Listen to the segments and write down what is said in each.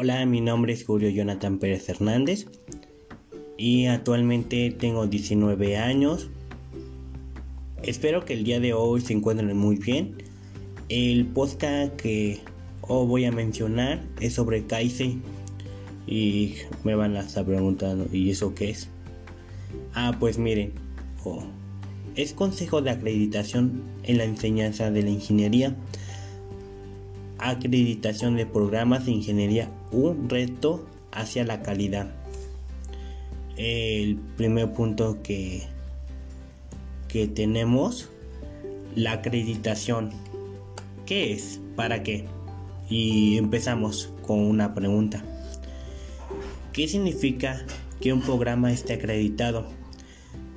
Hola, mi nombre es Julio Jonathan Pérez Hernández y actualmente tengo 19 años. Espero que el día de hoy se encuentren muy bien. El podcast que hoy voy a mencionar es sobre Kaisei y me van a estar preguntando ¿y eso qué es? Ah, pues miren, es consejo de acreditación en la enseñanza de la ingeniería acreditación de programas de ingeniería, un reto hacia la calidad. El primer punto que, que tenemos, la acreditación. ¿Qué es? ¿Para qué? Y empezamos con una pregunta. ¿Qué significa que un programa esté acreditado?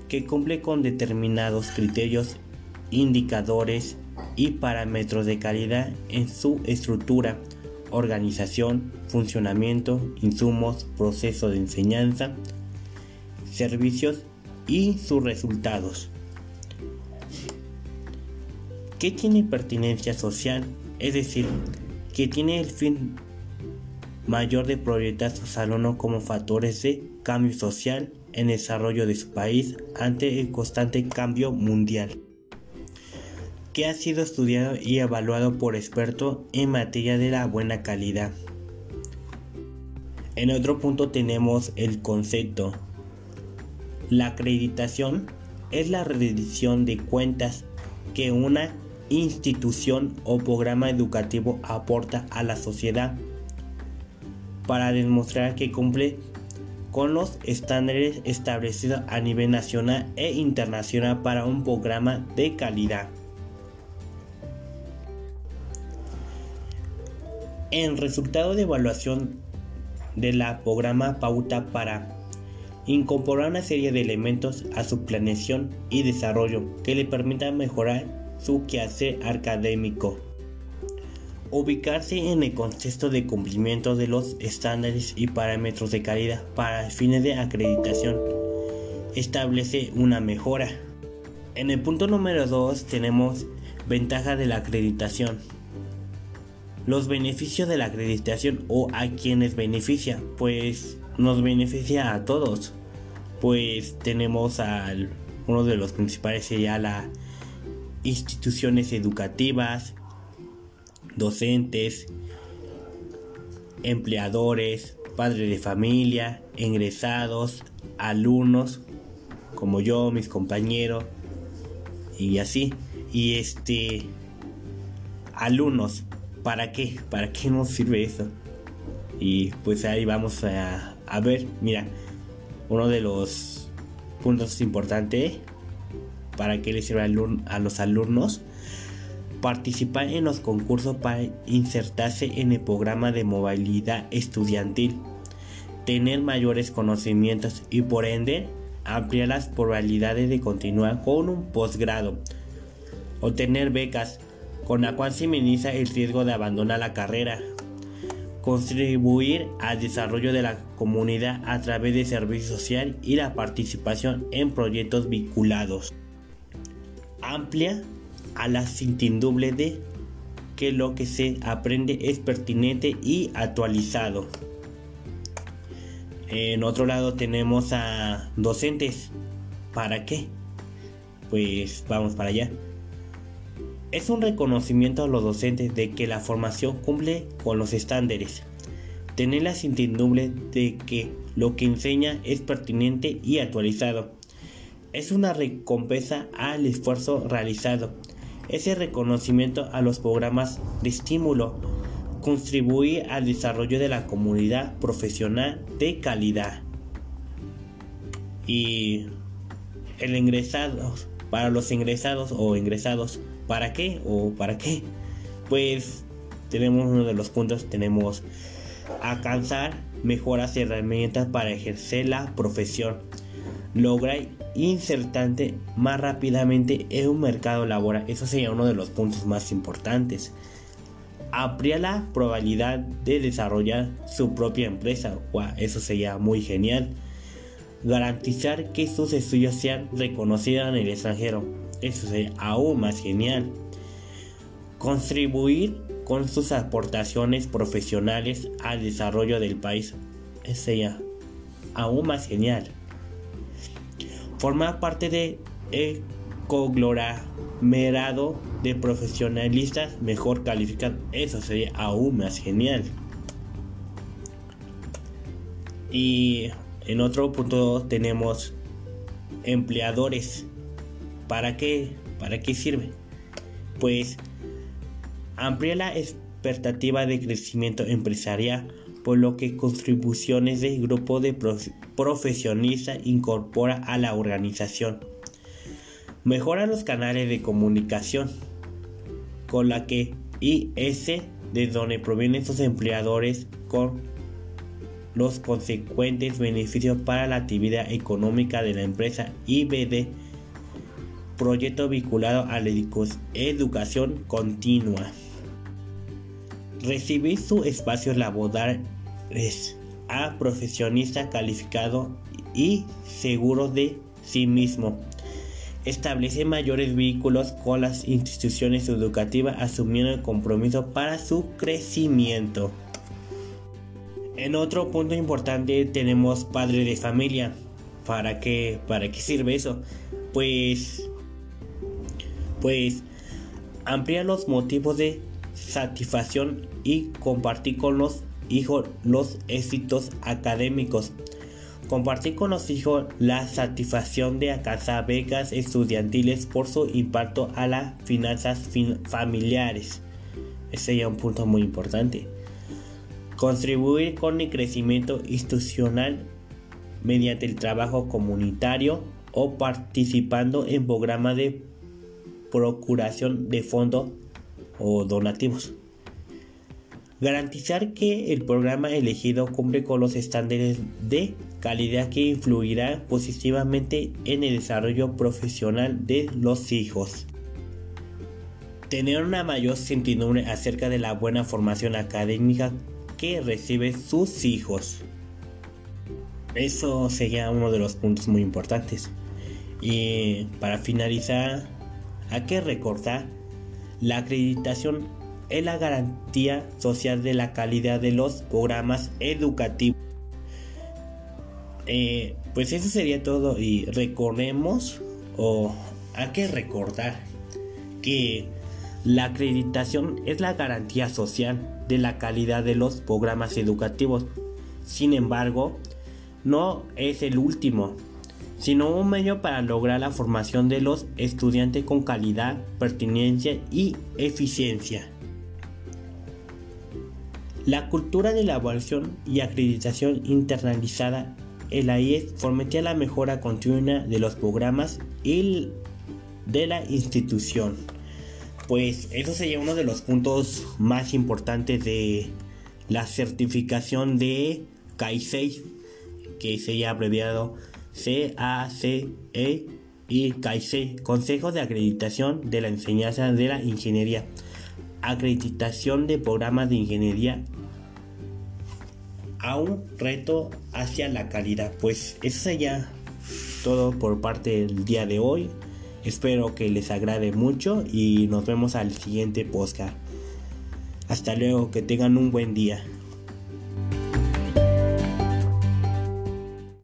Que cumple con determinados criterios, indicadores y parámetros de calidad en su estructura, organización, funcionamiento, insumos, proceso de enseñanza, servicios y sus resultados. ¿Qué tiene pertinencia social? Es decir, que tiene el fin mayor de proyectar sus alumnos como factores de cambio social en desarrollo de su país ante el constante cambio mundial que ha sido estudiado y evaluado por expertos en materia de la buena calidad. En otro punto tenemos el concepto. La acreditación es la rendición de cuentas que una institución o programa educativo aporta a la sociedad para demostrar que cumple con los estándares establecidos a nivel nacional e internacional para un programa de calidad. En resultado de evaluación de la programa pauta para incorporar una serie de elementos a su planeación y desarrollo que le permitan mejorar su quehacer académico. Ubicarse en el contexto de cumplimiento de los estándares y parámetros de calidad para fines de acreditación. Establece una mejora. En el punto número 2 tenemos ventaja de la acreditación los beneficios de la acreditación o a quienes beneficia, pues nos beneficia a todos. Pues tenemos al uno de los principales sería las instituciones educativas, docentes, empleadores, padres de familia, ingresados, alumnos, como yo, mis compañeros y así. Y este alumnos ¿para qué? ¿Para qué nos sirve eso? Y pues ahí vamos a, ver, mira, uno de los puntos importantes para que le sirve a los alumnos participar en los concursos para insertarse en el programa de movilidad estudiantil, tener mayores conocimientos y por ende ampliar las probabilidades de continuar con un posgrado, obtener becas, con la cual se minimiza el riesgo de abandonar la carrera. Contribuir al desarrollo de la comunidad a través de servicio social y la participación en proyectos vinculados. Amplia a la certidumbre de que lo que se aprende es pertinente y actualizado. En otro lado tenemos a docentes. ¿Para qué? Pues vamos para allá es un reconocimiento a los docentes de que la formación cumple con los estándares. Tener la certidumbre de que lo que enseña es pertinente y actualizado. Es una recompensa al esfuerzo realizado. Ese reconocimiento a los programas de estímulo contribuye al desarrollo de la comunidad profesional de calidad. Y el ingresado, para los ingresados o ingresados, ¿Para qué? ¿O para qué? Pues tenemos uno de los puntos, tenemos alcanzar mejoras y herramientas para ejercer la profesión. Lograr insertante más rápidamente en un mercado laboral. Eso sería uno de los puntos más importantes. Ampliar la probabilidad de desarrollar su propia empresa. eso sería muy genial. Garantizar que sus estudios sean reconocidos en el extranjero eso sería aún más genial. Contribuir con sus aportaciones profesionales al desarrollo del país. Es ella aún más genial. Formar parte de conglomerado de profesionalistas mejor calificados. Eso sería aún más genial. Y en otro punto tenemos empleadores. ¿Para qué? ¿Para qué sirve? Pues amplía la expectativa de crecimiento empresarial, por lo que contribuciones del grupo de profesionistas incorpora a la organización. Mejora los canales de comunicación, con la que IS, de donde provienen sus empleadores, con los consecuentes beneficios para la actividad económica de la empresa IBD, proyecto vinculado a la educación continua. Recibir su espacio laboral a profesionista calificado y seguro de sí mismo. Establece mayores vínculos con las instituciones educativas asumiendo el compromiso para su crecimiento. En otro punto importante tenemos padre de familia. ¿Para qué, para qué sirve eso? Pues, pues amplía los motivos de satisfacción y compartir con los hijos los éxitos académicos. Compartir con los hijos la satisfacción de alcanzar becas estudiantiles por su impacto a las finanzas familiares. Ese sería un punto muy importante. Contribuir con el crecimiento institucional mediante el trabajo comunitario o participando en programas de procuración de fondos o donativos. Garantizar que el programa elegido cumple con los estándares de calidad que influirá positivamente en el desarrollo profesional de los hijos. Tener una mayor certidumbre acerca de la buena formación académica que reciben sus hijos. Eso sería uno de los puntos muy importantes. Y para finalizar, hay que recordar la acreditación es la garantía social de la calidad de los programas educativos. Eh, pues eso sería todo y recordemos o hay que recordar que la acreditación es la garantía social de la calidad de los programas educativos. Sin embargo, no es el último, sino un medio para lograr la formación de los estudiantes con calidad, pertinencia y eficiencia. La cultura de la evaluación y acreditación internalizada en la IES fomenta la mejora continua de los programas y de la institución pues eso sería uno de los puntos más importantes de la certificación de CAI que sería abreviado CACE y CAICE, Consejo de Acreditación de la Enseñanza de la Ingeniería, acreditación de programas de ingeniería a un reto hacia la calidad. Pues eso sería todo por parte del día de hoy. Espero que les agrade mucho y nos vemos al siguiente podcast. Hasta luego, que tengan un buen día.